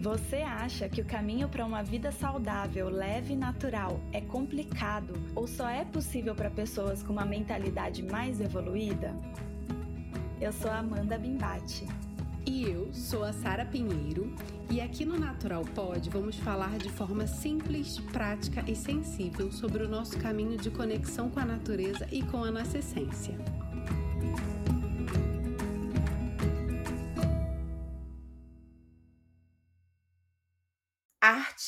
Você acha que o caminho para uma vida saudável, leve e natural é complicado ou só é possível para pessoas com uma mentalidade mais evoluída? Eu sou Amanda Bimbate. E eu sou a Sara Pinheiro, e aqui no Natural Pod vamos falar de forma simples, prática e sensível sobre o nosso caminho de conexão com a natureza e com a nossa essência.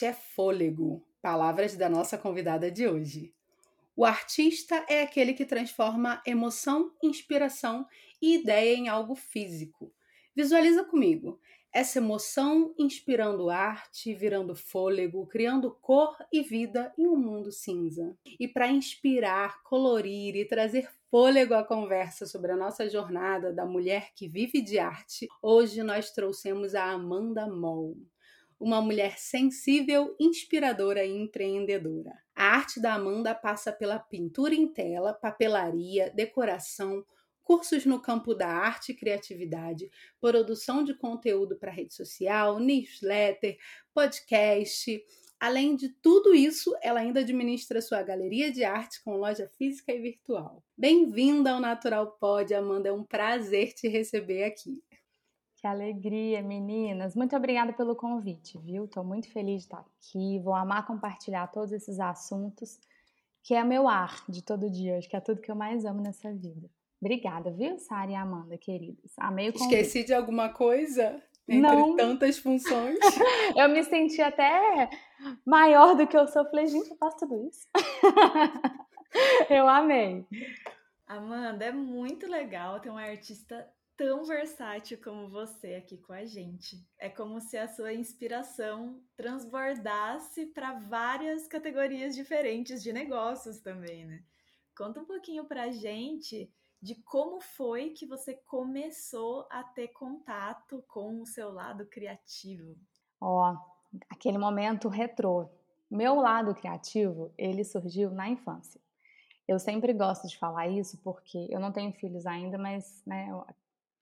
Arte é fôlego. Palavras da nossa convidada de hoje. O artista é aquele que transforma emoção, inspiração e ideia em algo físico. Visualiza comigo essa emoção inspirando arte, virando fôlego, criando cor e vida em um mundo cinza. E para inspirar, colorir e trazer fôlego à conversa sobre a nossa jornada da mulher que vive de arte, hoje nós trouxemos a Amanda Moll uma mulher sensível, inspiradora e empreendedora. A arte da Amanda passa pela pintura em tela, papelaria, decoração, cursos no campo da arte e criatividade, produção de conteúdo para rede social, newsletter, podcast. Além de tudo isso, ela ainda administra sua galeria de arte com loja física e virtual. Bem-vinda ao Natural Pod, Amanda. É um prazer te receber aqui. Que alegria, meninas. Muito obrigada pelo convite, viu? Estou muito feliz de estar aqui. Vou amar compartilhar todos esses assuntos, que é meu ar de todo dia. Acho que é tudo que eu mais amo nessa vida. Obrigada, viu, Sara e Amanda, queridas? Amei o convite. Esqueci de alguma coisa? Entre Não. tantas funções. eu me senti até maior do que eu sou. Falei, gente, eu faço tudo isso. eu amei. Amanda, é muito legal ter uma artista tão versátil como você aqui com a gente. É como se a sua inspiração transbordasse para várias categorias diferentes de negócios também, né? Conta um pouquinho para a gente de como foi que você começou a ter contato com o seu lado criativo. Ó, oh, aquele momento retrô. Meu lado criativo, ele surgiu na infância. Eu sempre gosto de falar isso porque eu não tenho filhos ainda, mas né,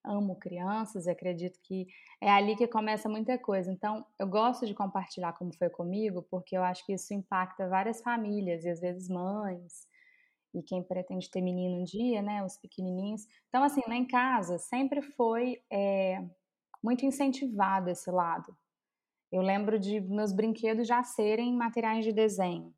amo crianças e acredito que é ali que começa muita coisa. Então, eu gosto de compartilhar como foi comigo, porque eu acho que isso impacta várias famílias e às vezes mães e quem pretende ter menino um dia, né, os pequenininhos. Então, assim, lá em casa sempre foi é, muito incentivado esse lado. Eu lembro de meus brinquedos já serem materiais de desenho.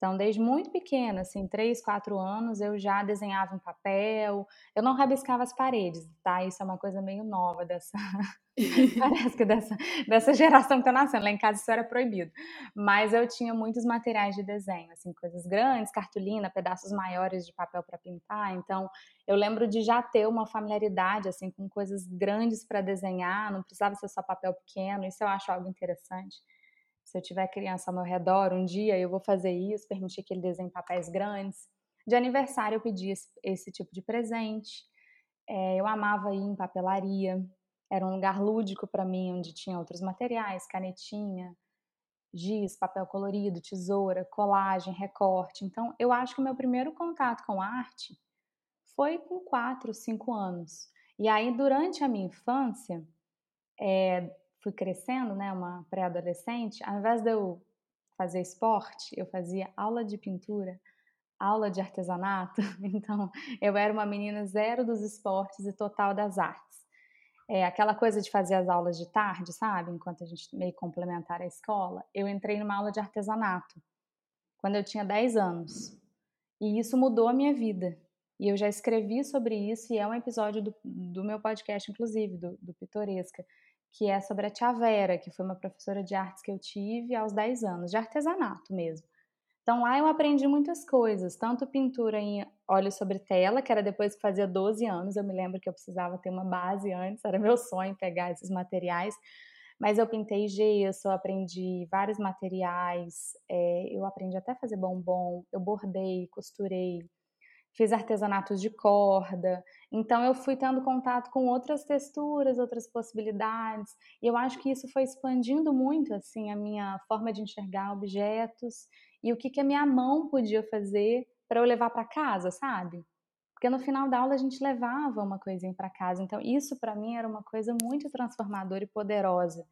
Então, desde muito pequena, assim, 3, 4 anos, eu já desenhava em papel. Eu não rabiscava as paredes, tá? Isso é uma coisa meio nova dessa. Parece que dessa, dessa geração que tá nascendo. Lá em casa isso era proibido. Mas eu tinha muitos materiais de desenho, assim, coisas grandes, cartolina, pedaços maiores de papel para pintar. Então, eu lembro de já ter uma familiaridade, assim, com coisas grandes para desenhar. Não precisava ser só papel pequeno. Isso eu acho algo interessante se eu tiver criança ao meu redor, um dia eu vou fazer isso, permitir que ele desenhe papéis grandes. De aniversário eu pedi esse, esse tipo de presente. É, eu amava ir em papelaria. Era um lugar lúdico para mim, onde tinha outros materiais, canetinha, giz, papel colorido, tesoura, colagem, recorte. Então, eu acho que o meu primeiro contato com arte foi com 4, 5 anos. E aí, durante a minha infância, é, fui crescendo, né, uma pré-adolescente, ao invés de eu fazer esporte, eu fazia aula de pintura, aula de artesanato. Então, eu era uma menina zero dos esportes e total das artes. É, aquela coisa de fazer as aulas de tarde, sabe? Enquanto a gente meio complementar a escola, eu entrei numa aula de artesanato quando eu tinha 10 anos. E isso mudou a minha vida. E eu já escrevi sobre isso, e é um episódio do, do meu podcast, inclusive, do, do Pitoresca, que é sobre a Tia Vera, que foi uma professora de artes que eu tive aos 10 anos, de artesanato mesmo. Então lá eu aprendi muitas coisas, tanto pintura em óleo sobre tela, que era depois que fazia 12 anos, eu me lembro que eu precisava ter uma base antes, era meu sonho pegar esses materiais, mas eu pintei gesso, eu aprendi vários materiais, é, eu aprendi até fazer bombom, eu bordei, costurei, fiz artesanatos de corda. Então eu fui tendo contato com outras texturas, outras possibilidades. E eu acho que isso foi expandindo muito assim a minha forma de enxergar objetos e o que que a minha mão podia fazer para eu levar para casa, sabe? Porque no final da aula a gente levava uma coisinha para casa. Então isso para mim era uma coisa muito transformadora e poderosa.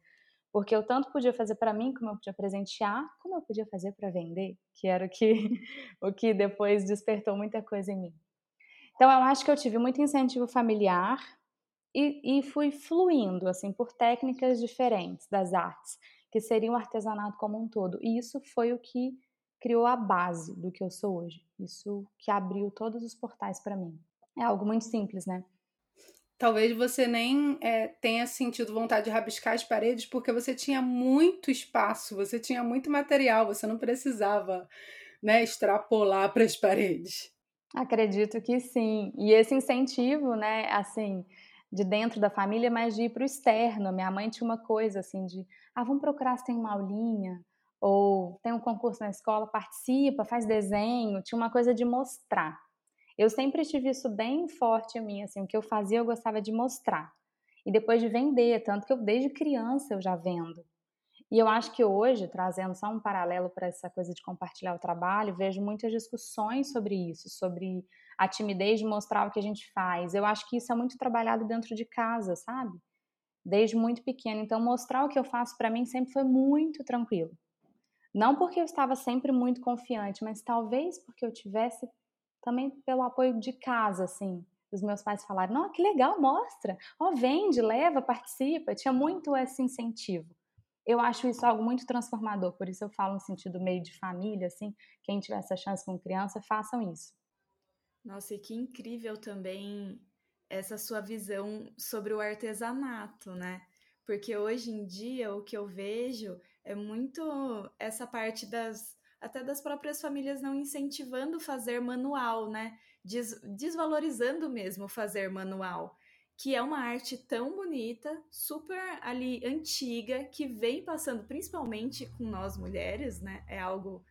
Porque eu tanto podia fazer para mim, como eu podia presentear, como eu podia fazer para vender, que era o que, o que depois despertou muita coisa em mim. Então, eu acho que eu tive muito incentivo familiar e, e fui fluindo, assim, por técnicas diferentes das artes, que seria o artesanato como um todo. E isso foi o que criou a base do que eu sou hoje. Isso que abriu todos os portais para mim. É algo muito simples, né? Talvez você nem é, tenha sentido vontade de rabiscar as paredes porque você tinha muito espaço, você tinha muito material, você não precisava né, extrapolar para as paredes. Acredito que sim. E esse incentivo, né, assim, de dentro da família, mas de ir para o externo. Minha mãe tinha uma coisa assim de, ah, vamos procurar se tem uma aulinha, ou tem um concurso na escola, participa, faz desenho. Tinha uma coisa de mostrar. Eu sempre tive isso bem forte em mim, assim, o que eu fazia eu gostava de mostrar. E depois de vender, tanto que eu desde criança eu já vendo. E eu acho que hoje, trazendo só um paralelo para essa coisa de compartilhar o trabalho, vejo muitas discussões sobre isso, sobre a timidez de mostrar o que a gente faz. Eu acho que isso é muito trabalhado dentro de casa, sabe? Desde muito pequeno. Então, mostrar o que eu faço para mim sempre foi muito tranquilo. Não porque eu estava sempre muito confiante, mas talvez porque eu tivesse também pelo apoio de casa, assim. Os meus pais falaram: não, que legal, mostra, ó, oh, vende, leva, participa. Tinha muito esse incentivo. Eu acho isso algo muito transformador, por isso eu falo no sentido meio de família, assim, quem tiver essa chance com criança, façam isso. Nossa, e que incrível também essa sua visão sobre o artesanato, né? Porque hoje em dia o que eu vejo é muito essa parte das até das próprias famílias não incentivando fazer manual, né? Des, desvalorizando mesmo fazer manual, que é uma arte tão bonita, super ali antiga, que vem passando principalmente com nós mulheres, né? É algo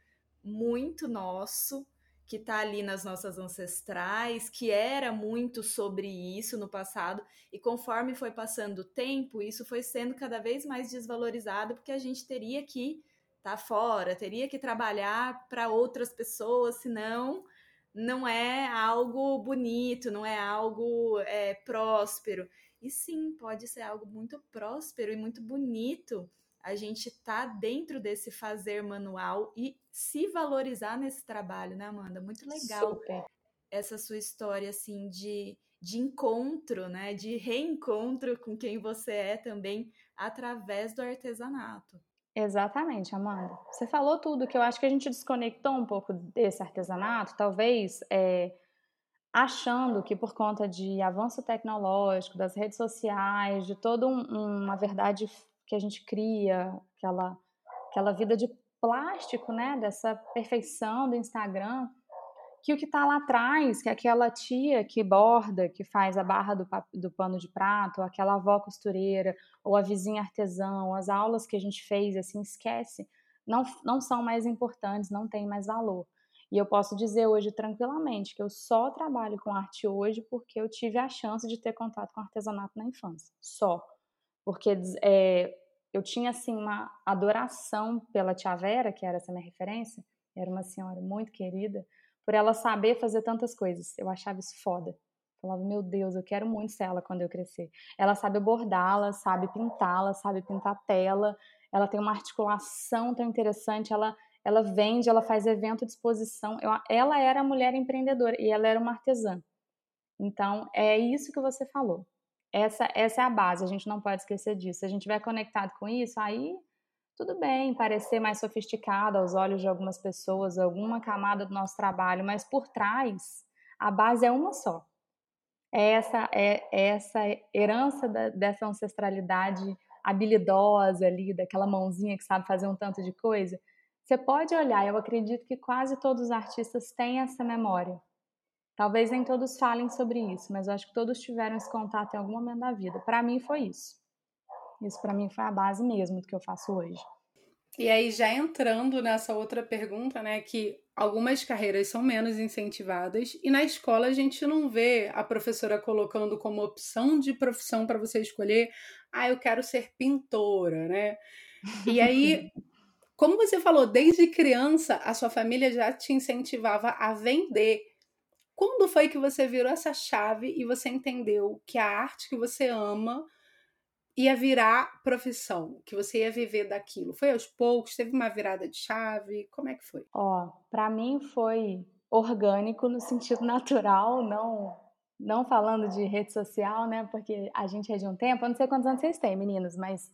muito nosso, que está ali nas nossas ancestrais, que era muito sobre isso no passado, e conforme foi passando o tempo, isso foi sendo cada vez mais desvalorizado, porque a gente teria que tá fora, teria que trabalhar para outras pessoas, senão não é algo bonito, não é algo é, próspero. E sim, pode ser algo muito próspero e muito bonito a gente tá dentro desse fazer manual e se valorizar nesse trabalho, né, Amanda? Muito legal Super. essa sua história assim de, de encontro, né, de reencontro com quem você é também através do artesanato. Exatamente, Amanda. Você falou tudo que eu acho que a gente desconectou um pouco desse artesanato, talvez é, achando que por conta de avanço tecnológico, das redes sociais, de toda um, uma verdade que a gente cria, aquela, aquela vida de plástico, né, dessa perfeição do Instagram, que o que está lá atrás, que é aquela tia que borda, que faz a barra do, do pano de prato, aquela avó costureira, ou a vizinha artesão, as aulas que a gente fez, assim, esquece, não, não são mais importantes, não têm mais valor. E eu posso dizer hoje tranquilamente que eu só trabalho com arte hoje porque eu tive a chance de ter contato com artesanato na infância. Só. Porque é, eu tinha, assim, uma adoração pela tia Vera, que era essa minha referência, era uma senhora muito querida, por ela saber fazer tantas coisas. Eu achava isso foda. Falava, meu Deus, eu quero muito ser ela quando eu crescer. Ela sabe bordá-la, sabe pintá-la, sabe pintar tela. Ela tem uma articulação tão interessante. Ela, ela vende, ela faz evento de exposição. Eu, ela era mulher empreendedora e ela era uma artesã. Então, é isso que você falou. Essa, essa é a base, a gente não pode esquecer disso. Se a gente estiver conectado com isso, aí tudo bem parecer mais sofisticado aos olhos de algumas pessoas, alguma camada do nosso trabalho, mas por trás a base é uma só. É essa é, é essa herança da, dessa ancestralidade habilidosa ali, daquela mãozinha que sabe fazer um tanto de coisa. Você pode olhar, eu acredito que quase todos os artistas têm essa memória. Talvez nem todos falem sobre isso, mas eu acho que todos tiveram esse contato em algum momento da vida. Para mim foi isso. Isso para mim foi a base mesmo do que eu faço hoje. E aí, já entrando nessa outra pergunta, né, que algumas carreiras são menos incentivadas e na escola a gente não vê a professora colocando como opção de profissão para você escolher, ah, eu quero ser pintora, né? E aí, como você falou, desde criança a sua família já te incentivava a vender. Quando foi que você virou essa chave e você entendeu que a arte que você ama ia virar profissão, que você ia viver daquilo? Foi aos poucos? Teve uma virada de chave? Como é que foi? Ó, para mim foi orgânico no sentido natural, não não falando de rede social, né? Porque a gente é de um tempo, eu não sei quantos anos vocês têm, meninos, mas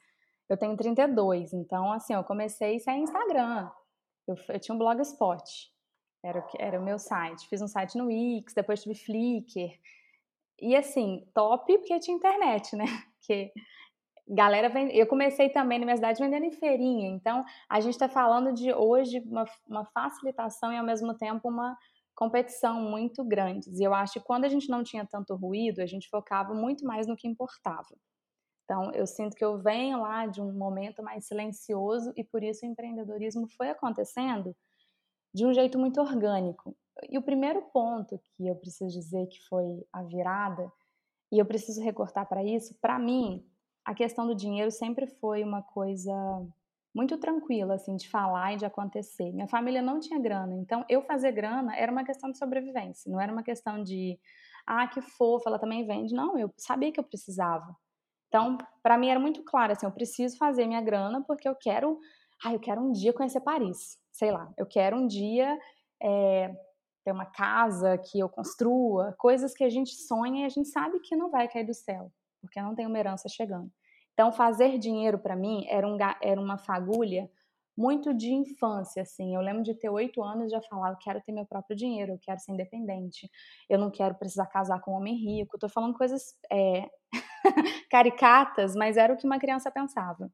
eu tenho 32, então assim, eu comecei sem Instagram. Eu, eu tinha um blogspot, era, era o meu site. Fiz um site no Wix, depois tive Flickr. E assim, top porque tinha internet, né? Que galera vem. Eu comecei também na minha cidade vendendo em feirinha. Então, a gente está falando de hoje uma, uma facilitação e ao mesmo tempo uma competição muito grandes. E eu acho que quando a gente não tinha tanto ruído, a gente focava muito mais no que importava. Então, eu sinto que eu venho lá de um momento mais silencioso e por isso o empreendedorismo foi acontecendo de um jeito muito orgânico. E o primeiro ponto que eu preciso dizer que foi a virada, e eu preciso recortar para isso, para mim, a questão do dinheiro sempre foi uma coisa muito tranquila, assim, de falar e de acontecer. Minha família não tinha grana, então eu fazer grana era uma questão de sobrevivência, não era uma questão de, ah, que fofa, ela também vende. Não, eu sabia que eu precisava. Então, para mim era muito claro, assim, eu preciso fazer minha grana porque eu quero, ah, eu quero um dia conhecer Paris, sei lá, eu quero um dia é, ter uma casa que eu construa, coisas que a gente sonha e a gente sabe que não vai cair do céu, porque não tem uma herança chegando. Então, fazer dinheiro para mim era, um, era uma fagulha muito de infância, assim. Eu lembro de ter oito anos já falar, eu quero ter meu próprio dinheiro, eu quero ser independente, eu não quero precisar casar com um homem rico. Tô falando coisas é, caricatas, mas era o que uma criança pensava.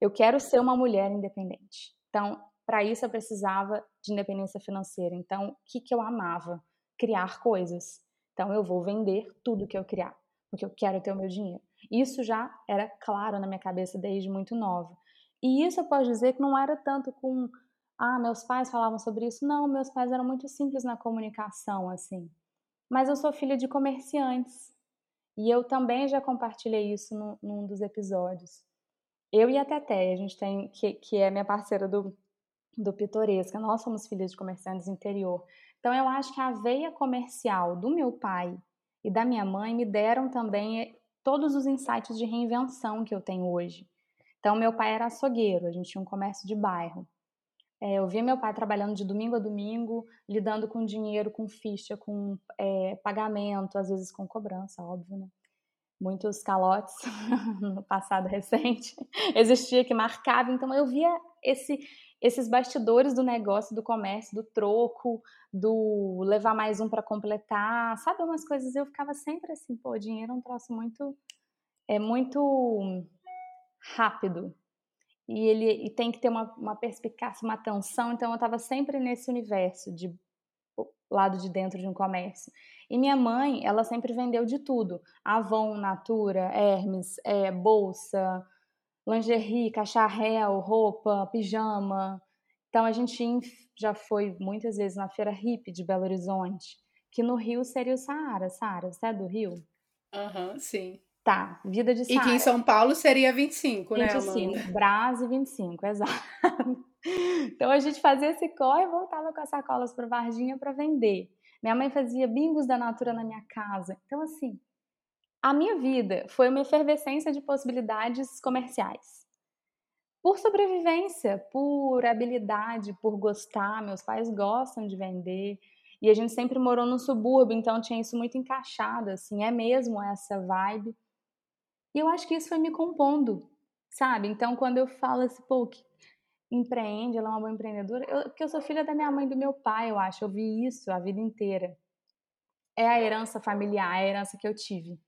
Eu quero ser uma mulher independente. Então, para isso eu precisava de independência financeira. Então, o que, que eu amava? Criar coisas. Então, eu vou vender tudo que eu criar, porque eu quero ter o meu dinheiro. Isso já era claro na minha cabeça desde muito nova. E isso eu posso dizer que não era tanto com, ah, meus pais falavam sobre isso. Não, meus pais eram muito simples na comunicação, assim. Mas eu sou filha de comerciantes. E eu também já compartilhei isso no, num dos episódios. Eu e a Teté, a gente tem, que, que é minha parceira do, do Pitoresca, nós somos filhas de comerciantes interior. Então eu acho que a veia comercial do meu pai e da minha mãe me deram também todos os insights de reinvenção que eu tenho hoje. Então, meu pai era açougueiro, a gente tinha um comércio de bairro. É, eu via meu pai trabalhando de domingo a domingo, lidando com dinheiro, com ficha, com é, pagamento, às vezes com cobrança, óbvio, né? Muitos calotes no passado recente existia que marcava, então eu via esse, esses bastidores do negócio, do comércio, do troco, do levar mais um para completar, sabe? Umas coisas eu ficava sempre assim, pô, dinheiro é um troço muito é muito rápido. E ele e tem que ter uma, uma perspicácia, uma atenção, então eu estava sempre nesse universo de lado de dentro de um comércio. E minha mãe, ela sempre vendeu de tudo: Avon, Natura, Hermes, é, bolsa, lingerie, cacharel, roupa, pijama. Então a gente já foi muitas vezes na feira hippie de Belo Horizonte, que no Rio seria o Saara. Saara, você é do Rio? Aham, uhum, sim. Tá, vida de Saara. E que em São Paulo seria 25, 25 né, 25, Brás e 25, exato. Então a gente fazia esse corre e voltava com as sacolas para Varginha para vender. Minha mãe fazia bingos da Natura na minha casa. Então, assim, a minha vida foi uma efervescência de possibilidades comerciais por sobrevivência, por habilidade, por gostar. Meus pais gostam de vender. E a gente sempre morou no subúrbio, então tinha isso muito encaixado, assim, é mesmo essa vibe. E eu acho que isso foi me compondo, sabe? Então, quando eu falo assim, pô, que empreende, ela é uma boa empreendedora, eu, porque eu sou filha da minha mãe e do meu pai, eu acho, eu vi isso a vida inteira. É a herança familiar, é a herança que eu tive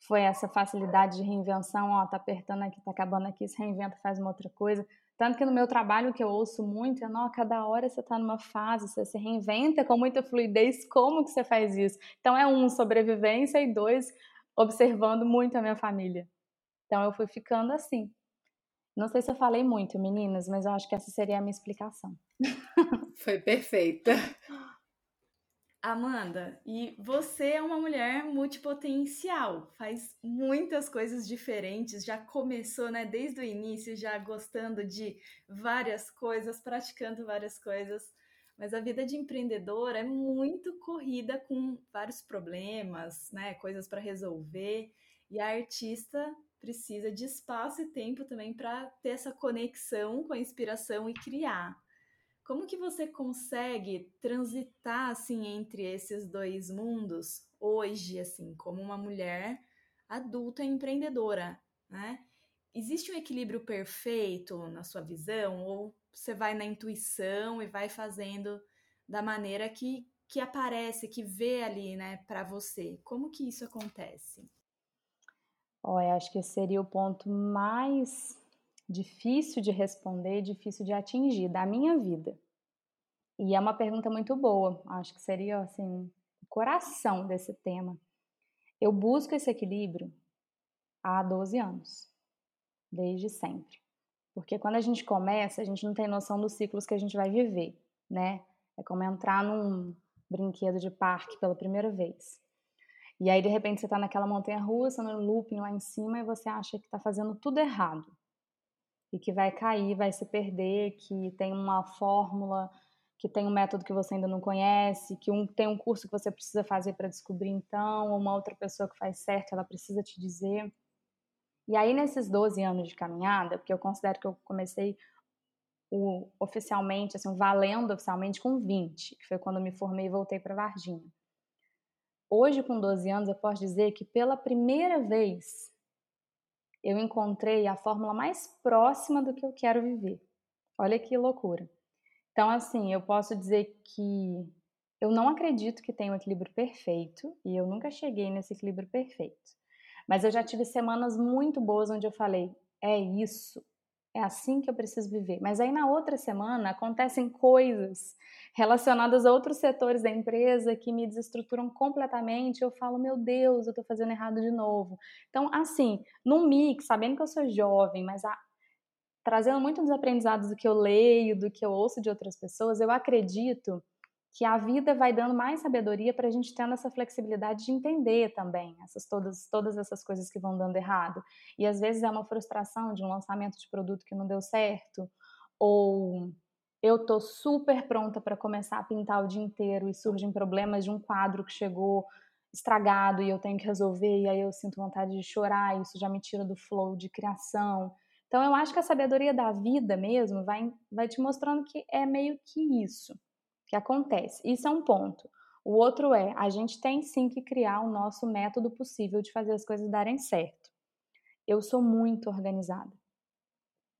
foi essa facilidade de reinvenção, ó, tá apertando aqui, tá acabando aqui, se reinventa, faz uma outra coisa. Tanto que no meu trabalho, que eu ouço muito é, não, cada hora você tá numa fase, você se reinventa com muita fluidez, como que você faz isso? Então é um, sobrevivência, e dois, observando muito a minha família. Então eu fui ficando assim. Não sei se eu falei muito, meninas, mas eu acho que essa seria a minha explicação. Foi perfeita. Amanda, e você é uma mulher multipotencial, faz muitas coisas diferentes, já começou, né, desde o início, já gostando de várias coisas, praticando várias coisas, mas a vida de empreendedora é muito corrida com vários problemas, né, coisas para resolver, e a artista precisa de espaço e tempo também para ter essa conexão com a inspiração e criar. Como que você consegue transitar assim entre esses dois mundos hoje, assim, como uma mulher adulta empreendedora, né? Existe um equilíbrio perfeito na sua visão ou você vai na intuição e vai fazendo da maneira que, que aparece, que vê ali, né, para você? Como que isso acontece? Olha, acho que seria o ponto mais difícil de responder, difícil de atingir da minha vida. E é uma pergunta muito boa. Acho que seria assim, o coração desse tema. Eu busco esse equilíbrio há 12 anos, desde sempre. Porque quando a gente começa, a gente não tem noção dos ciclos que a gente vai viver, né? É como entrar num brinquedo de parque pela primeira vez. E aí, de repente, você está naquela montanha russa, no looping lá em cima, e você acha que está fazendo tudo errado. E que vai cair, vai se perder, que tem uma fórmula, que tem um método que você ainda não conhece, que um, tem um curso que você precisa fazer para descobrir então, ou uma outra pessoa que faz certo, ela precisa te dizer. E aí, nesses 12 anos de caminhada, porque eu considero que eu comecei o, oficialmente, assim, valendo oficialmente com 20, que foi quando eu me formei e voltei para Varginha. Hoje, com 12 anos, eu posso dizer que pela primeira vez eu encontrei a fórmula mais próxima do que eu quero viver. Olha que loucura. Então, assim, eu posso dizer que eu não acredito que tenha um equilíbrio perfeito e eu nunca cheguei nesse equilíbrio perfeito. Mas eu já tive semanas muito boas onde eu falei: é isso, é assim que eu preciso viver. Mas aí na outra semana acontecem coisas relacionadas a outros setores da empresa que me desestruturam completamente. Eu falo, meu Deus, eu tô fazendo errado de novo. Então, assim, num mix, sabendo que eu sou jovem, mas a, trazendo muito dos aprendizados do que eu leio, do que eu ouço de outras pessoas, eu acredito que a vida vai dando mais sabedoria para a gente tendo essa flexibilidade de entender também essas todas todas essas coisas que vão dando errado. E às vezes é uma frustração de um lançamento de produto que não deu certo, ou eu tô super pronta para começar a pintar o dia inteiro e surgem problemas de um quadro que chegou estragado e eu tenho que resolver e aí eu sinto vontade de chorar, isso já me tira do flow de criação. Então eu acho que a sabedoria da vida mesmo vai vai te mostrando que é meio que isso que acontece. Isso é um ponto. O outro é, a gente tem sim que criar o nosso método possível de fazer as coisas darem certo. Eu sou muito organizada,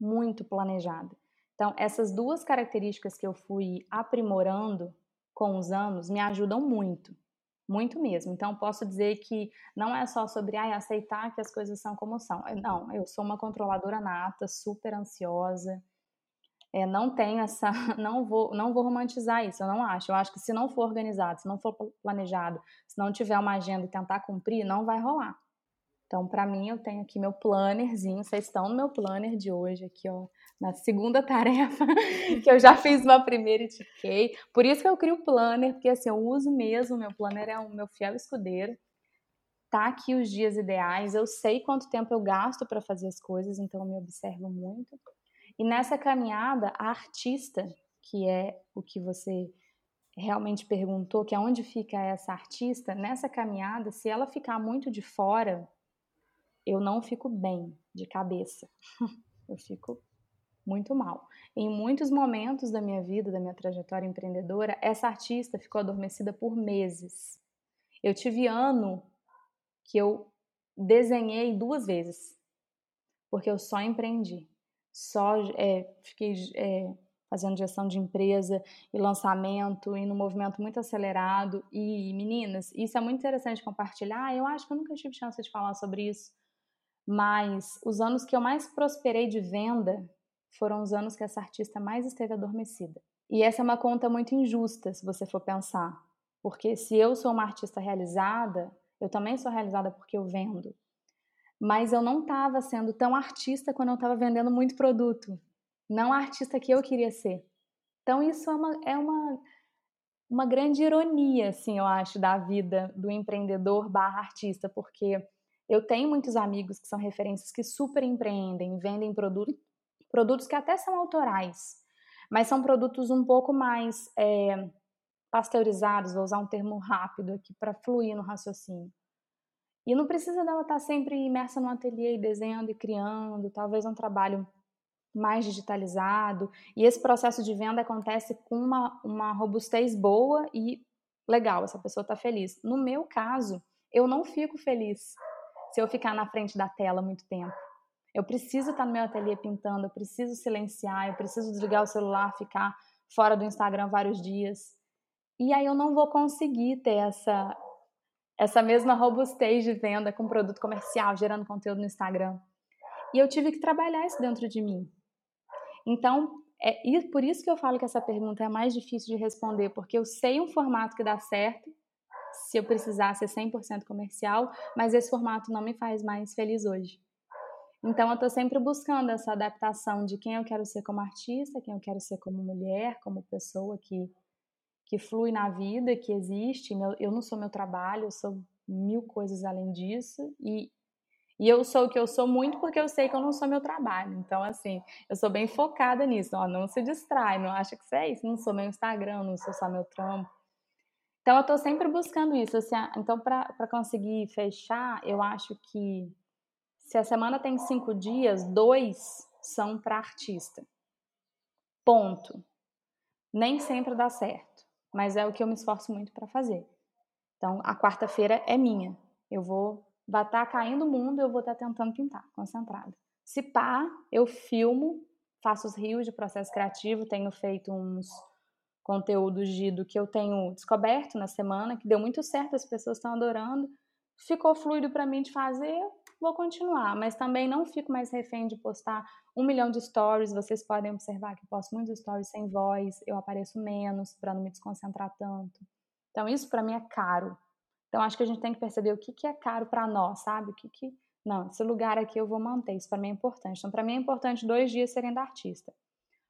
muito planejada. Então, essas duas características que eu fui aprimorando com os anos me ajudam muito, muito mesmo. Então, posso dizer que não é só sobre ah, aceitar que as coisas são como são. Não, eu sou uma controladora nata, super ansiosa, é, não tenho essa, não vou, não vou romantizar isso, eu não acho. Eu acho que se não for organizado, se não for planejado, se não tiver uma agenda e tentar cumprir, não vai rolar. Então, para mim, eu tenho aqui meu plannerzinho, vocês estão no meu planner de hoje, aqui, ó, na segunda tarefa, que eu já fiz uma primeira e tiquei. Por isso que eu crio o planner, porque assim, eu uso mesmo, meu planner é o meu fiel escudeiro. Tá aqui os dias ideais, eu sei quanto tempo eu gasto para fazer as coisas, então eu me observo muito. E nessa caminhada, a artista, que é o que você realmente perguntou, que é onde fica essa artista, nessa caminhada, se ela ficar muito de fora, eu não fico bem de cabeça. eu fico muito mal. Em muitos momentos da minha vida, da minha trajetória empreendedora, essa artista ficou adormecida por meses. Eu tive ano que eu desenhei duas vezes, porque eu só empreendi só é, fiquei é, fazendo gestão de empresa e lançamento e no movimento muito acelerado. E meninas, isso é muito interessante compartilhar. Eu acho que eu nunca tive chance de falar sobre isso, mas os anos que eu mais prosperei de venda foram os anos que essa artista mais esteve adormecida. E essa é uma conta muito injusta, se você for pensar, porque se eu sou uma artista realizada, eu também sou realizada porque eu vendo mas eu não estava sendo tão artista quando eu estava vendendo muito produto. Não a artista que eu queria ser. Então, isso é uma, é uma, uma grande ironia, assim, eu acho, da vida do empreendedor barra artista, porque eu tenho muitos amigos que são referências que super empreendem, vendem produtos, produtos que até são autorais, mas são produtos um pouco mais é, pasteurizados, vou usar um termo rápido aqui para fluir no raciocínio. E não precisa dela estar sempre imersa no ateliê, desenhando e criando, talvez um trabalho mais digitalizado. E esse processo de venda acontece com uma, uma robustez boa e legal, essa pessoa está feliz. No meu caso, eu não fico feliz se eu ficar na frente da tela muito tempo. Eu preciso estar no meu ateliê pintando, eu preciso silenciar, eu preciso desligar o celular, ficar fora do Instagram vários dias. E aí eu não vou conseguir ter essa essa mesma robustez de venda com produto comercial, gerando conteúdo no Instagram. E eu tive que trabalhar isso dentro de mim. Então, é por isso que eu falo que essa pergunta é mais difícil de responder, porque eu sei um formato que dá certo, se eu precisar ser 100% comercial, mas esse formato não me faz mais feliz hoje. Então, eu estou sempre buscando essa adaptação de quem eu quero ser como artista, quem eu quero ser como mulher, como pessoa que, que flui na vida, que existe. eu não sou meu trabalho, eu sou mil coisas além disso. E, e eu sou o que eu sou muito porque eu sei que eu não sou meu trabalho. Então, assim, eu sou bem focada nisso. Ó, não se distrai, não acha que isso é isso. Não sou meu Instagram, não sou só meu trampo. Então, eu estou sempre buscando isso. Assim, então, para conseguir fechar, eu acho que se a semana tem cinco dias, dois são para artista. Ponto. Nem sempre dá certo, mas é o que eu me esforço muito para fazer. Então, a quarta-feira é minha. Eu vou vai estar tá caindo o mundo, eu vou estar tá tentando pintar, concentrada. Se pá, eu filmo, faço os rios de processo criativo, tenho feito uns conteúdos de, do que eu tenho descoberto na semana, que deu muito certo, as pessoas estão adorando. Ficou fluido para mim de fazer, vou continuar, mas também não fico mais refém de postar um milhão de stories. Vocês podem observar que posto muitos stories sem voz, eu apareço menos para não me desconcentrar tanto. Então, isso para mim é caro. Então, acho que a gente tem que perceber o que, que é caro para nós, sabe? O que, que. Não, esse lugar aqui eu vou manter, isso para mim é importante. Então, para mim é importante dois dias serem da artista.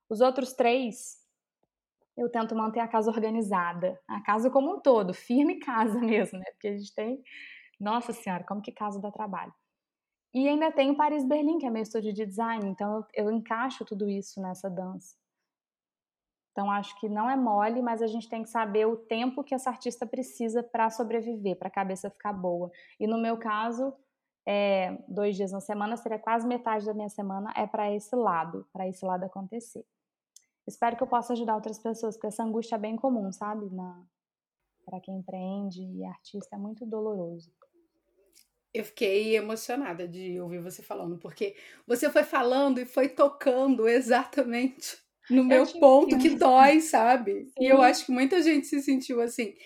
Os outros três, eu tento manter a casa organizada. A casa como um todo, firme casa mesmo, né? Porque a gente tem. Nossa Senhora, como que casa dá trabalho. E ainda tem o Paris Berlim, que é meu estúdio de design, então eu, eu encaixo tudo isso nessa dança. Então acho que não é mole, mas a gente tem que saber o tempo que essa artista precisa para sobreviver, para a cabeça ficar boa. E no meu caso, é, dois dias na semana seria quase metade da minha semana é para esse lado, para esse lado acontecer. Espero que eu possa ajudar outras pessoas, porque essa angústia é bem comum, sabe? Para quem empreende e artista é muito doloroso. Eu fiquei emocionada de ouvir você falando, porque você foi falando e foi tocando exatamente no meu ponto que dói, sabe? Sim. E eu acho que muita gente se sentiu assim.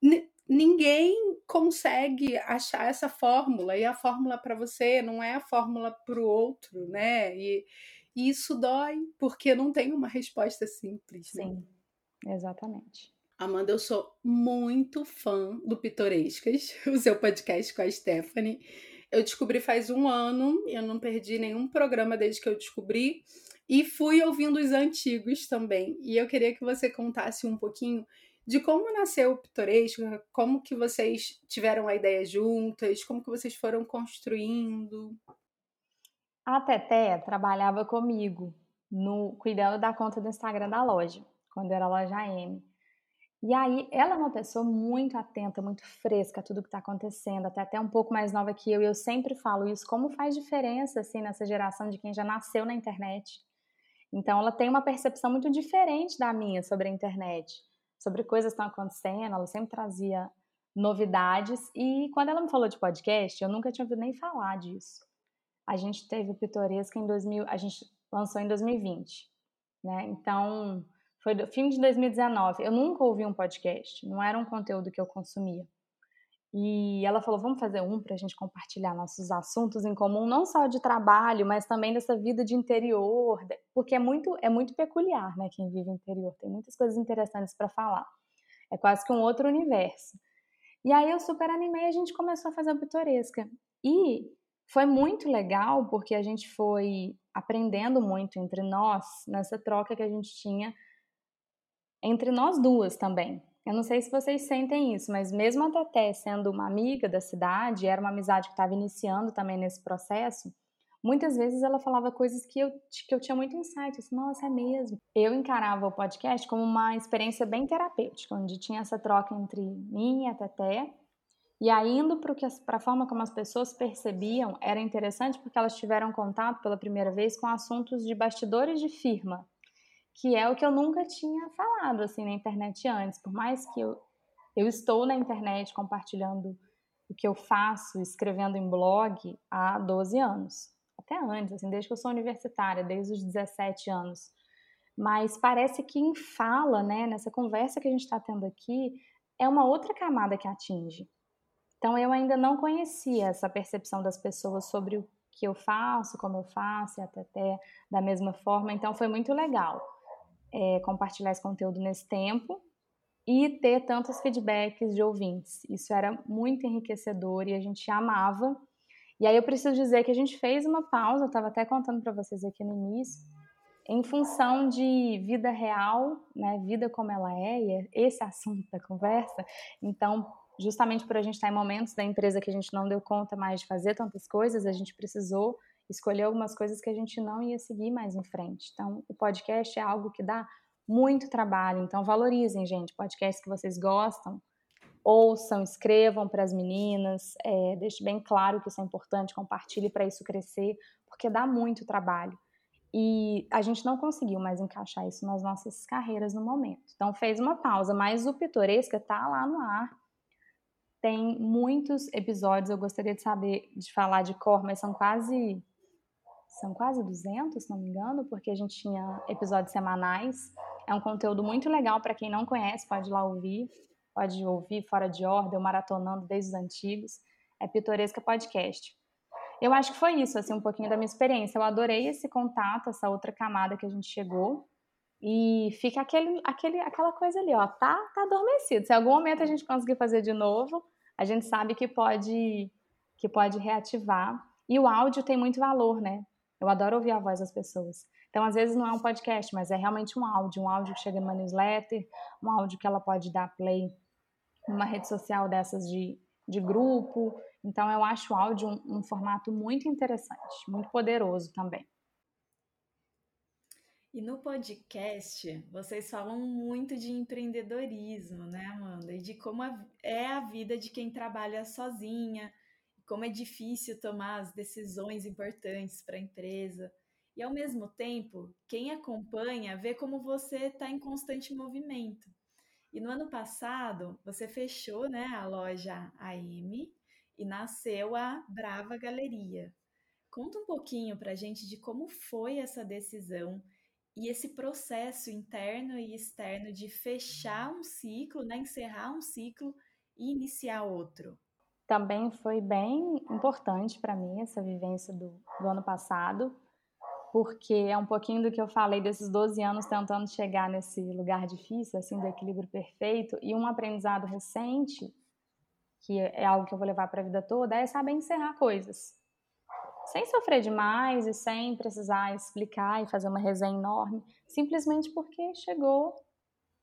N ninguém consegue achar essa fórmula, e a fórmula para você não é a fórmula para o outro, né? E, e, isso dói, porque não tem uma resposta simples. Né? Sim, exatamente. Amanda, eu sou muito fã do Pitorescas, o seu podcast com a Stephanie. Eu descobri faz um ano, eu não perdi nenhum programa desde que eu descobri, e fui ouvindo os antigos também. E eu queria que você contasse um pouquinho de como nasceu o Pitoresco, como que vocês tiveram a ideia juntas, como que vocês foram construindo. A Teté trabalhava comigo no cuidando da conta do Instagram da loja, quando era loja M. E aí, ela é uma pessoa muito atenta, muito fresca a tudo que está acontecendo, até até um pouco mais nova que eu, e eu sempre falo isso, como faz diferença, assim, nessa geração de quem já nasceu na internet. Então, ela tem uma percepção muito diferente da minha sobre a internet, sobre coisas que estão acontecendo, ela sempre trazia novidades, e quando ela me falou de podcast, eu nunca tinha ouvido nem falar disso. A gente teve o Pitoresca em 2000, a gente lançou em 2020, né? Então, foi do fim de 2019. Eu nunca ouvi um podcast, não era um conteúdo que eu consumia. E ela falou: vamos fazer um para a gente compartilhar nossos assuntos em comum, não só de trabalho, mas também dessa vida de interior, porque é muito, é muito peculiar, né? Quem vive interior tem muitas coisas interessantes para falar. É quase que um outro universo. E aí eu super animei, a gente começou a fazer a pitoresca. E foi muito legal porque a gente foi aprendendo muito entre nós nessa troca que a gente tinha entre nós duas também. Eu não sei se vocês sentem isso, mas mesmo a Teté sendo uma amiga da cidade, era uma amizade que estava iniciando também nesse processo, muitas vezes ela falava coisas que eu, que eu tinha muito insight, assim, nossa, é mesmo. Eu encarava o podcast como uma experiência bem terapêutica, onde tinha essa troca entre mim e a Teté, E aí, indo para a forma como as pessoas percebiam, era interessante porque elas tiveram contato pela primeira vez com assuntos de bastidores de firma, que é o que eu nunca tinha falado assim na internet antes. Por mais que eu, eu estou na internet compartilhando o que eu faço, escrevendo em blog há 12 anos. Até antes, assim, desde que eu sou universitária, desde os 17 anos. Mas parece que em fala, né, nessa conversa que a gente está tendo aqui, é uma outra camada que atinge. Então eu ainda não conhecia essa percepção das pessoas sobre o que eu faço, como eu faço, e até, até da mesma forma. Então foi muito legal é, compartilhar esse conteúdo nesse tempo e ter tantos feedbacks de ouvintes. Isso era muito enriquecedor e a gente amava. E aí eu preciso dizer que a gente fez uma pausa, eu estava até contando para vocês aqui no início, em função de vida real, né, vida como ela é, e é esse assunto da conversa. Então, justamente por a gente estar em momentos da empresa que a gente não deu conta mais de fazer tantas coisas, a gente precisou escolher algumas coisas que a gente não ia seguir mais em frente. Então, o podcast é algo que dá muito trabalho, então valorizem, gente, podcasts que vocês gostam, ouçam, escrevam para as meninas, é, deixe bem claro que isso é importante, compartilhe para isso crescer, porque dá muito trabalho. E a gente não conseguiu mais encaixar isso nas nossas carreiras no momento. Então fez uma pausa, mas o Pitoresca está lá no ar tem muitos episódios, eu gostaria de saber, de falar de cor, mas são quase são quase 200, se não me engano, porque a gente tinha episódios semanais. É um conteúdo muito legal para quem não conhece, pode ir lá ouvir, pode ouvir fora de ordem, maratonando desde os antigos. É Pitoresca Podcast. Eu acho que foi isso, assim, um pouquinho da minha experiência. Eu adorei esse contato, essa outra camada que a gente chegou. E fica aquele, aquele, aquela coisa ali, ó, tá, tá adormecido. Se em algum momento a gente conseguir fazer de novo, a gente sabe que pode, que pode reativar. E o áudio tem muito valor, né? Eu adoro ouvir a voz das pessoas. Então, às vezes não é um podcast, mas é realmente um áudio, um áudio que chega numa newsletter, um áudio que ela pode dar play numa rede social dessas de, de grupo. Então, eu acho o áudio um, um formato muito interessante, muito poderoso também. E no podcast, vocês falam muito de empreendedorismo, né, Amanda? E de como é a vida de quem trabalha sozinha, como é difícil tomar as decisões importantes para a empresa. E ao mesmo tempo, quem acompanha vê como você está em constante movimento. E no ano passado, você fechou né, a loja AM e nasceu a Brava Galeria. Conta um pouquinho para a gente de como foi essa decisão e esse processo interno e externo de fechar um ciclo, né, encerrar um ciclo e iniciar outro. Também foi bem importante para mim essa vivência do, do, ano passado, porque é um pouquinho do que eu falei desses 12 anos tentando chegar nesse lugar difícil, assim, do equilíbrio perfeito, e um aprendizado recente, que é algo que eu vou levar para a vida toda, é saber encerrar coisas sem sofrer demais e sem precisar explicar e fazer uma resenha enorme, simplesmente porque chegou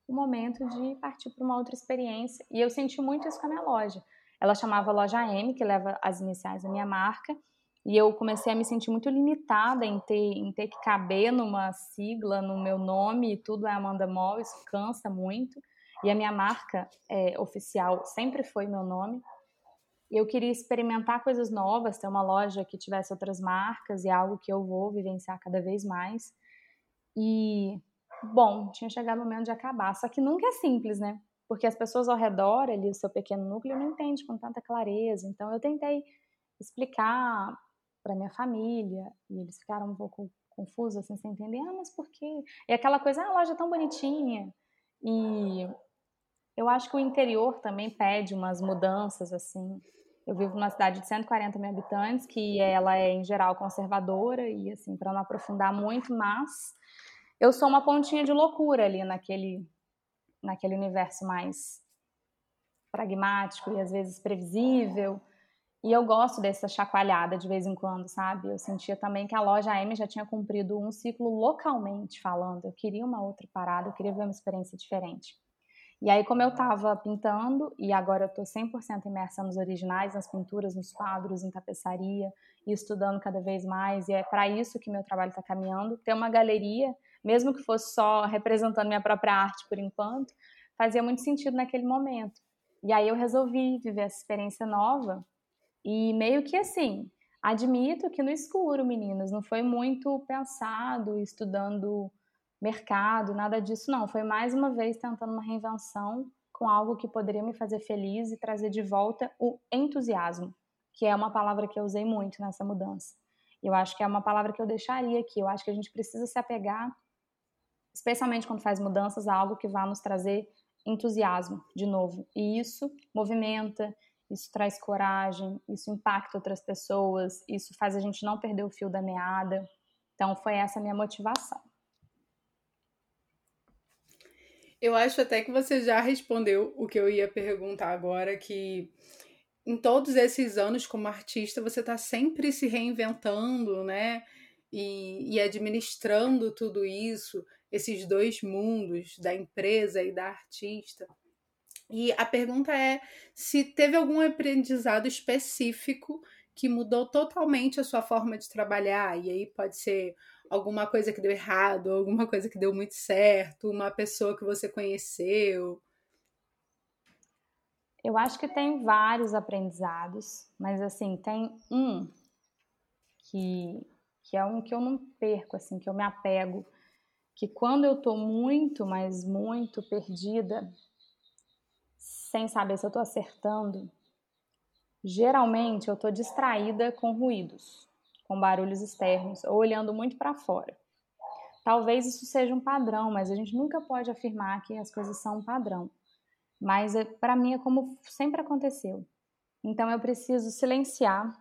o momento de partir para uma outra experiência. E eu senti muito isso com a minha loja. Ela chamava Loja M, que leva as iniciais da minha marca, e eu comecei a me sentir muito limitada em ter, em ter que caber numa sigla, no meu nome, e tudo é Amanda Mall, isso cansa muito. E a minha marca é, oficial sempre foi meu nome, eu queria experimentar coisas novas, ter uma loja que tivesse outras marcas e algo que eu vou vivenciar cada vez mais. E, bom, tinha chegado o momento de acabar. Só que nunca é simples, né? Porque as pessoas ao redor, ali, o seu pequeno núcleo, não entende com tanta clareza. Então, eu tentei explicar para minha família e eles ficaram um pouco confusos, assim, sem entender. Ah, mas por quê? E aquela coisa, ah, a loja é tão bonitinha. E eu acho que o interior também pede umas mudanças, assim. Eu vivo numa cidade de 140 mil habitantes, que ela é, em geral, conservadora, e assim, para não aprofundar muito, mas eu sou uma pontinha de loucura ali naquele, naquele universo mais pragmático e às vezes previsível. E eu gosto dessa chacoalhada de vez em quando, sabe? Eu sentia também que a loja AM já tinha cumprido um ciclo localmente falando. Eu queria uma outra parada, eu queria ver uma experiência diferente. E aí, como eu estava pintando, e agora eu estou 100% imersa nos originais, nas pinturas, nos quadros, em tapeçaria, e estudando cada vez mais, e é para isso que meu trabalho está caminhando. Ter uma galeria, mesmo que fosse só representando minha própria arte por enquanto, fazia muito sentido naquele momento. E aí eu resolvi viver essa experiência nova e meio que assim, admito que no escuro, meninas, não foi muito pensado, estudando mercado, nada disso não, foi mais uma vez tentando uma reinvenção com algo que poderia me fazer feliz e trazer de volta o entusiasmo, que é uma palavra que eu usei muito nessa mudança. Eu acho que é uma palavra que eu deixaria aqui. Eu acho que a gente precisa se apegar, especialmente quando faz mudanças, algo que vá nos trazer entusiasmo de novo. E isso movimenta, isso traz coragem, isso impacta outras pessoas, isso faz a gente não perder o fio da meada. Então foi essa minha motivação. Eu acho até que você já respondeu o que eu ia perguntar agora, que em todos esses anos como artista você está sempre se reinventando, né? E, e, administrando tudo isso, esses dois mundos, da empresa e da artista. E a pergunta é se teve algum aprendizado específico que mudou totalmente a sua forma de trabalhar, e aí pode ser alguma coisa que deu errado, alguma coisa que deu muito certo, uma pessoa que você conheceu. Eu acho que tem vários aprendizados, mas assim, tem um que, que é um que eu não perco, assim, que eu me apego, que quando eu tô muito, mas muito perdida, sem saber se eu tô acertando, geralmente eu tô distraída com ruídos, com barulhos externos, ou olhando muito para fora. Talvez isso seja um padrão, mas a gente nunca pode afirmar que as coisas são um padrão. Mas é, para mim é como sempre aconteceu. Então eu preciso silenciar,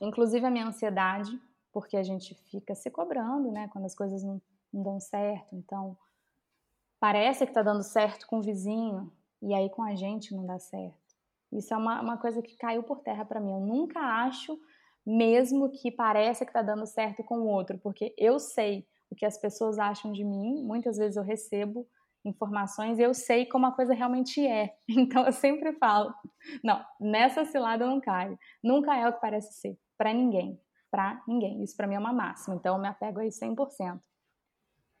inclusive a minha ansiedade, porque a gente fica se cobrando, né, quando as coisas não não dão certo. Então, parece que está dando certo com o vizinho e aí com a gente não dá certo. Isso é uma, uma coisa que caiu por terra para mim. Eu nunca acho mesmo que parece que está dando certo com o outro, porque eu sei o que as pessoas acham de mim. Muitas vezes eu recebo informações e eu sei como a coisa realmente é. Então eu sempre falo: não, nessa cilada eu não caio. Nunca é o que parece ser, para ninguém. Para ninguém. Isso para mim é uma máxima. Então eu me apego aí 100%.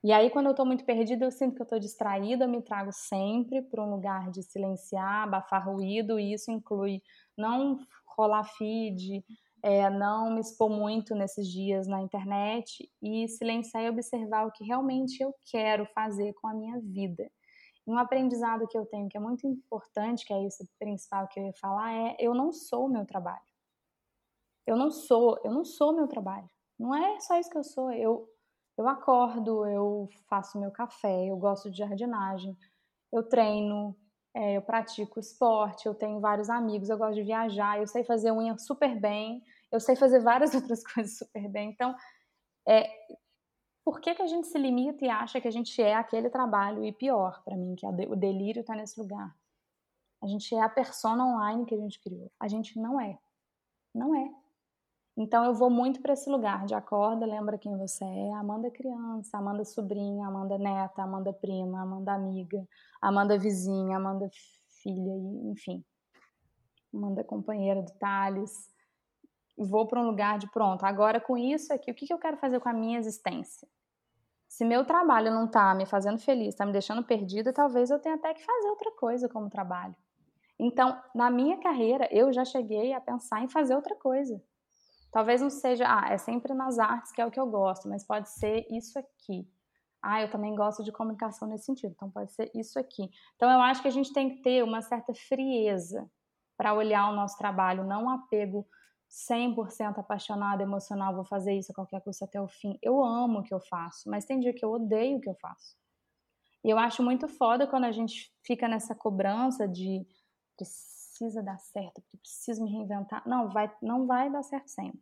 E aí, quando eu estou muito perdida, eu sinto que eu estou distraída, me trago sempre para um lugar de silenciar, abafar ruído, e isso inclui não rolar feed, é, não me expor muito nesses dias na internet e silenciar e observar o que realmente eu quero fazer com a minha vida. E um aprendizado que eu tenho que é muito importante, que é isso principal que eu ia falar, é eu não sou o meu trabalho. Eu não sou, eu não sou o meu trabalho. Não é só isso que eu sou. Eu eu acordo, eu faço meu café, eu gosto de jardinagem, eu treino, é, eu pratico esporte, eu tenho vários amigos, eu gosto de viajar, eu sei fazer unha super bem, eu sei fazer várias outras coisas super bem. Então, é, por que, que a gente se limita e acha que a gente é aquele trabalho? E pior, para mim, que o delírio está nesse lugar. A gente é a persona online que a gente criou. A gente não é. Não é. Então eu vou muito para esse lugar de acorda, lembra quem você é, Amanda criança, Amanda sobrinha, Amanda neta, Amanda prima, Amanda amiga, Amanda vizinha, Amanda filha, enfim. Amanda companheira do Thales. Vou para um lugar de pronto, agora com isso aqui, o que, que eu quero fazer com a minha existência? Se meu trabalho não está me fazendo feliz, está me deixando perdida, talvez eu tenha até que fazer outra coisa como trabalho. Então, na minha carreira, eu já cheguei a pensar em fazer outra coisa. Talvez não seja, ah, é sempre nas artes que é o que eu gosto, mas pode ser isso aqui. Ah, eu também gosto de comunicação nesse sentido, então pode ser isso aqui. Então eu acho que a gente tem que ter uma certa frieza para olhar o nosso trabalho, não um apego 100% apaixonado, emocional, vou fazer isso a qualquer custo até o fim. Eu amo o que eu faço, mas tem dia que eu odeio o que eu faço. E eu acho muito foda quando a gente fica nessa cobrança de precisa dar certo, porque preciso me reinventar. Não, vai, não vai dar certo sempre.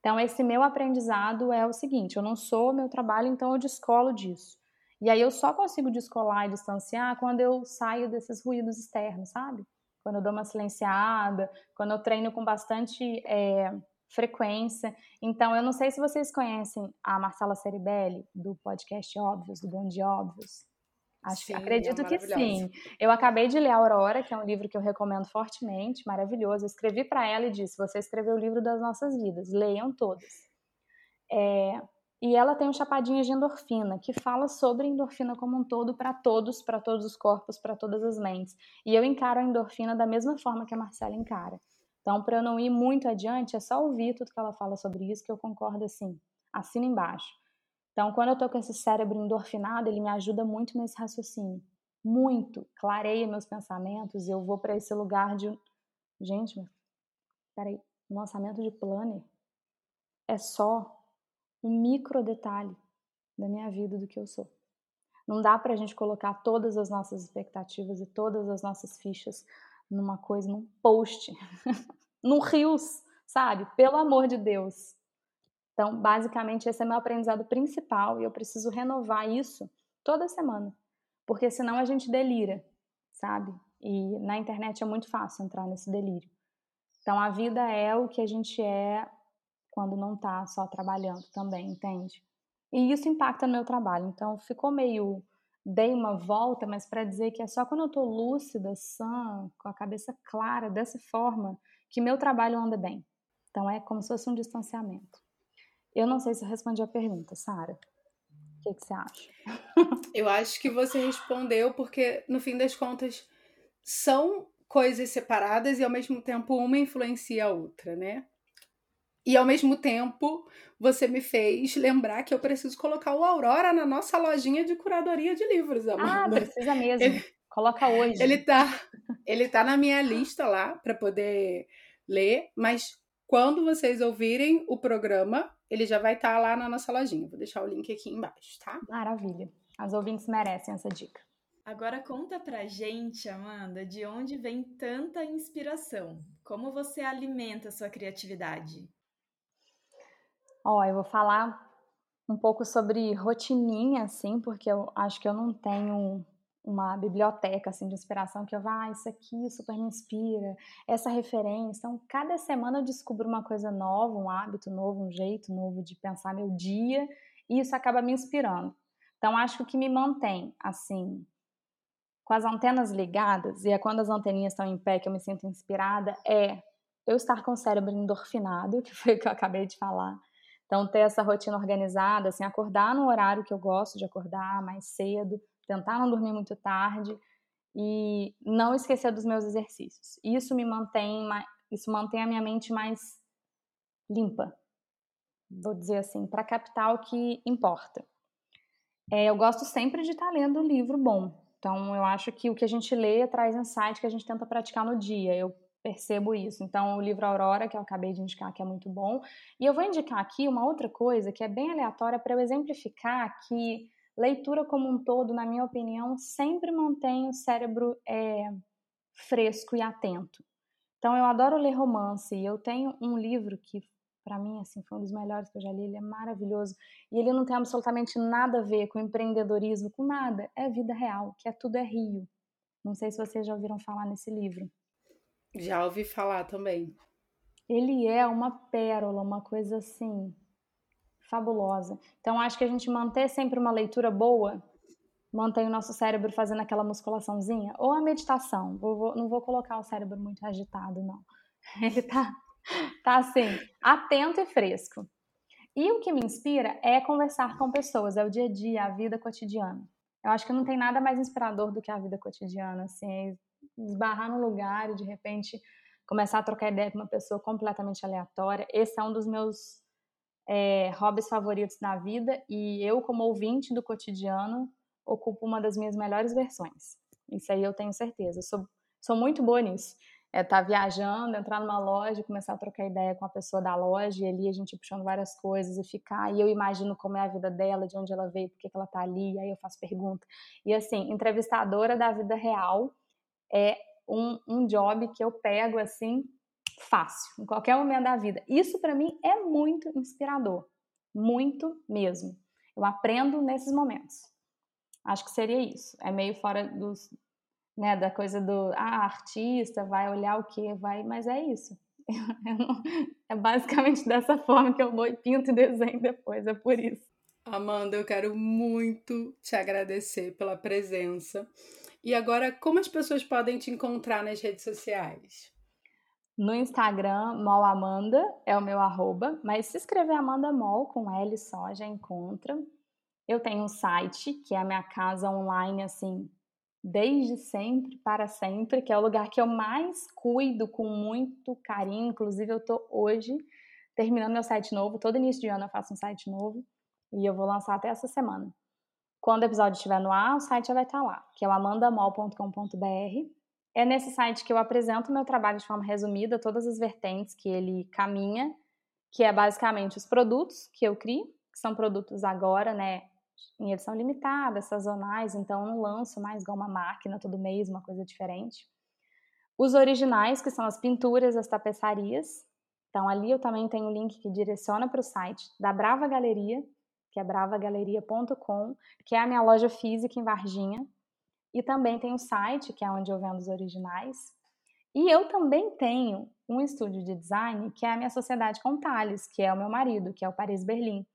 Então, esse meu aprendizado é o seguinte: eu não sou meu trabalho, então eu descolo disso. E aí eu só consigo descolar e distanciar quando eu saio desses ruídos externos, sabe? Quando eu dou uma silenciada, quando eu treino com bastante é, frequência. Então, eu não sei se vocês conhecem a Marcela Ceribelli, do podcast Óbvios, do Bom de Óbvios. Acho, sim, acredito é que sim. Eu acabei de ler a Aurora, que é um livro que eu recomendo fortemente, maravilhoso. Eu escrevi para ela e disse: Você escreveu o livro das nossas vidas, leiam todos. É, e ela tem um chapadinho de endorfina, que fala sobre endorfina como um todo para todos, para todos os corpos, para todas as mentes. E eu encaro a endorfina da mesma forma que a Marcela encara. Então, para eu não ir muito adiante, é só ouvir tudo que ela fala sobre isso, que eu concordo assim, assina embaixo. Então, quando eu tô com esse cérebro endorfinado, ele me ajuda muito nesse raciocínio. Muito. Clareia meus pensamentos, eu vou para esse lugar de. Gente, peraí, lançamento de planner é só um micro detalhe da minha vida, do que eu sou. Não dá para a gente colocar todas as nossas expectativas e todas as nossas fichas numa coisa, num post, num rios, sabe? Pelo amor de Deus. Então, basicamente, esse é meu aprendizado principal e eu preciso renovar isso toda semana, porque senão a gente delira, sabe? E na internet é muito fácil entrar nesse delírio. Então, a vida é o que a gente é quando não está só trabalhando também, entende? E isso impacta no meu trabalho. Então ficou meio dei uma volta, mas para dizer que é só quando eu estou lúcida, sã, com a cabeça clara, dessa forma, que meu trabalho anda bem. Então é como se fosse um distanciamento. Eu não sei se eu respondi a pergunta, Sara. O que, que você acha? eu acho que você respondeu, porque no fim das contas são coisas separadas e ao mesmo tempo uma influencia a outra, né? E ao mesmo tempo, você me fez lembrar que eu preciso colocar o Aurora na nossa lojinha de curadoria de livros, Amanda. Ah, precisa mesmo. Ele, Coloca hoje. Ele tá, ele tá na minha lista lá para poder ler, mas quando vocês ouvirem o programa, ele já vai estar tá lá na nossa lojinha. Vou deixar o link aqui embaixo, tá? Maravilha. As ouvintes merecem essa dica. Agora conta pra gente, Amanda, de onde vem tanta inspiração? Como você alimenta a sua criatividade? Ó, eu vou falar um pouco sobre rotininha, assim, porque eu acho que eu não tenho uma biblioteca assim de inspiração que eu vá, ah, isso aqui super me inspira, essa referência. Então, cada semana eu descubro uma coisa nova, um hábito novo, um jeito novo de pensar meu dia, e isso acaba me inspirando. Então, acho que o que me mantém assim com as antenas ligadas, e é quando as anteninhas estão em pé que eu me sinto inspirada, é eu estar com o cérebro endorfinado, que foi o que eu acabei de falar, então, ter essa rotina organizada, assim, acordar no horário que eu gosto de acordar, mais cedo, tentar não dormir muito tarde e não esquecer dos meus exercícios. Isso me mantém, isso mantém a minha mente mais limpa, vou dizer assim, para captar o que importa. É, eu gosto sempre de estar lendo livro bom. Então, eu acho que o que a gente lê traz insight que a gente tenta praticar no dia. Eu percebo isso. Então, o livro Aurora, que eu acabei de indicar, que é muito bom. E eu vou indicar aqui uma outra coisa que é bem aleatória para eu exemplificar que leitura como um todo, na minha opinião, sempre mantém o cérebro é, fresco e atento. Então, eu adoro ler romance. E eu tenho um livro que, para mim, assim, foi um dos melhores que eu já li. Ele é maravilhoso. E ele não tem absolutamente nada a ver com empreendedorismo, com nada. É vida real, que é Tudo é Rio. Não sei se vocês já ouviram falar nesse livro. Já ouvi falar também. Ele é uma pérola, uma coisa assim fabulosa. Então acho que a gente manter sempre uma leitura boa mantém o nosso cérebro fazendo aquela musculaçãozinha ou a meditação. Vou, vou, não vou colocar o cérebro muito agitado não. Ele tá tá assim, atento e fresco. E o que me inspira é conversar com pessoas, é o dia a dia, a vida cotidiana. Eu acho que não tem nada mais inspirador do que a vida cotidiana, assim, esbarrar no lugar e de repente começar a trocar ideia com uma pessoa completamente aleatória. Esse é um dos meus é, hobbies favoritos na vida e eu, como ouvinte do cotidiano, ocupo uma das minhas melhores versões. Isso aí eu tenho certeza. Eu sou, sou muito boa nisso. É tá viajando, entrar numa loja, começar a trocar ideia com a pessoa da loja e ali a gente puxando várias coisas e ficar. E eu imagino como é a vida dela, de onde ela veio, por que ela tá ali, aí eu faço pergunta. E assim, entrevistadora da vida real é um, um job que eu pego assim fácil, em qualquer momento da vida. Isso para mim é muito inspirador, muito mesmo. Eu aprendo nesses momentos. Acho que seria isso. É meio fora dos, né, da coisa do ah, artista vai olhar o que vai, mas é isso. É basicamente dessa forma que eu vou e pinto e desenho depois, é por isso. Amanda, eu quero muito te agradecer pela presença. E agora, como as pessoas podem te encontrar nas redes sociais? No Instagram, molamanda é o meu arroba, mas se escrever Amanda Mol com L só já encontra. Eu tenho um site, que é a minha casa online, assim, desde sempre, para sempre, que é o lugar que eu mais cuido com muito carinho. Inclusive, eu tô hoje terminando meu site novo. Todo início de ano eu faço um site novo e eu vou lançar até essa semana. Quando o episódio estiver no ar, o site já vai estar lá, que é o amandamol.com.br. É nesse site que eu apresento meu trabalho de forma resumida, todas as vertentes que ele caminha, que é basicamente os produtos que eu crio, que são produtos agora, né, em edição limitada, sazonais, então eu não lanço mais igual uma máquina todo mês, uma coisa diferente. Os originais, que são as pinturas, as tapeçarias. Então ali eu também tenho um link que direciona para o site da Brava Galeria, que é bravagaleria.com, que é a minha loja física em Varginha. E também tem o site, que é onde eu vendo os originais. E eu também tenho um estúdio de design, que é a minha sociedade com Thales, que é o meu marido, que é o Paris Berlim.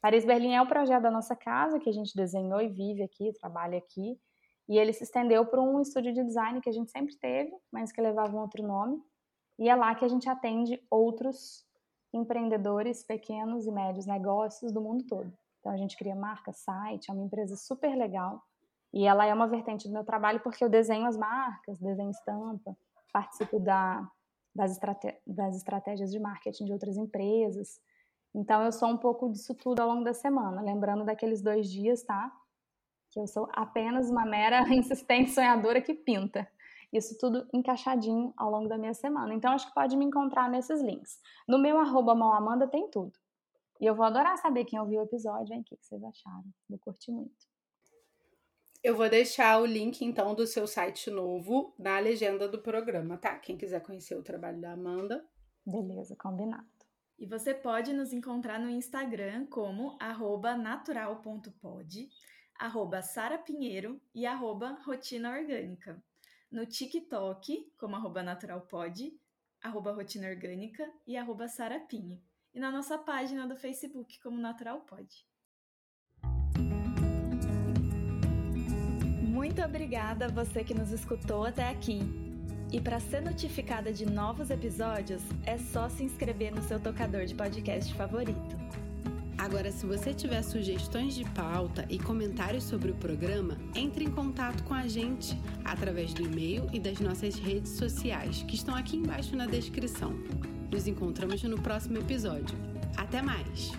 Paris Berlim é o projeto da nossa casa, que a gente desenhou e vive aqui, trabalha aqui. E ele se estendeu para um estúdio de design que a gente sempre teve, mas que levava um outro nome. E é lá que a gente atende outros empreendedores, pequenos e médios negócios do mundo todo. Então a gente cria marca, site, é uma empresa super legal. E ela é uma vertente do meu trabalho porque eu desenho as marcas, desenho estampa, participo da, das, das estratégias de marketing de outras empresas. Então eu sou um pouco disso tudo ao longo da semana, lembrando daqueles dois dias, tá? Que eu sou apenas uma mera insistente sonhadora que pinta. Isso tudo encaixadinho ao longo da minha semana. Então acho que pode me encontrar nesses links. No meu arroba tem tudo. E eu vou adorar saber quem ouviu o episódio, hein? O que vocês acharam? Eu curti muito. Eu vou deixar o link, então, do seu site novo na legenda do programa, tá? Quem quiser conhecer o trabalho da Amanda. Beleza, combinado. E você pode nos encontrar no Instagram como natural.pod, arroba sarapinheiro e arroba rotina orgânica. No TikTok, como arroba naturalpod, arroba rotina orgânica e arroba sarapinho. E na nossa página do Facebook como naturalpod. Muito obrigada a você que nos escutou até aqui. E para ser notificada de novos episódios, é só se inscrever no seu tocador de podcast favorito. Agora, se você tiver sugestões de pauta e comentários sobre o programa, entre em contato com a gente através do e-mail e das nossas redes sociais, que estão aqui embaixo na descrição. Nos encontramos no próximo episódio. Até mais!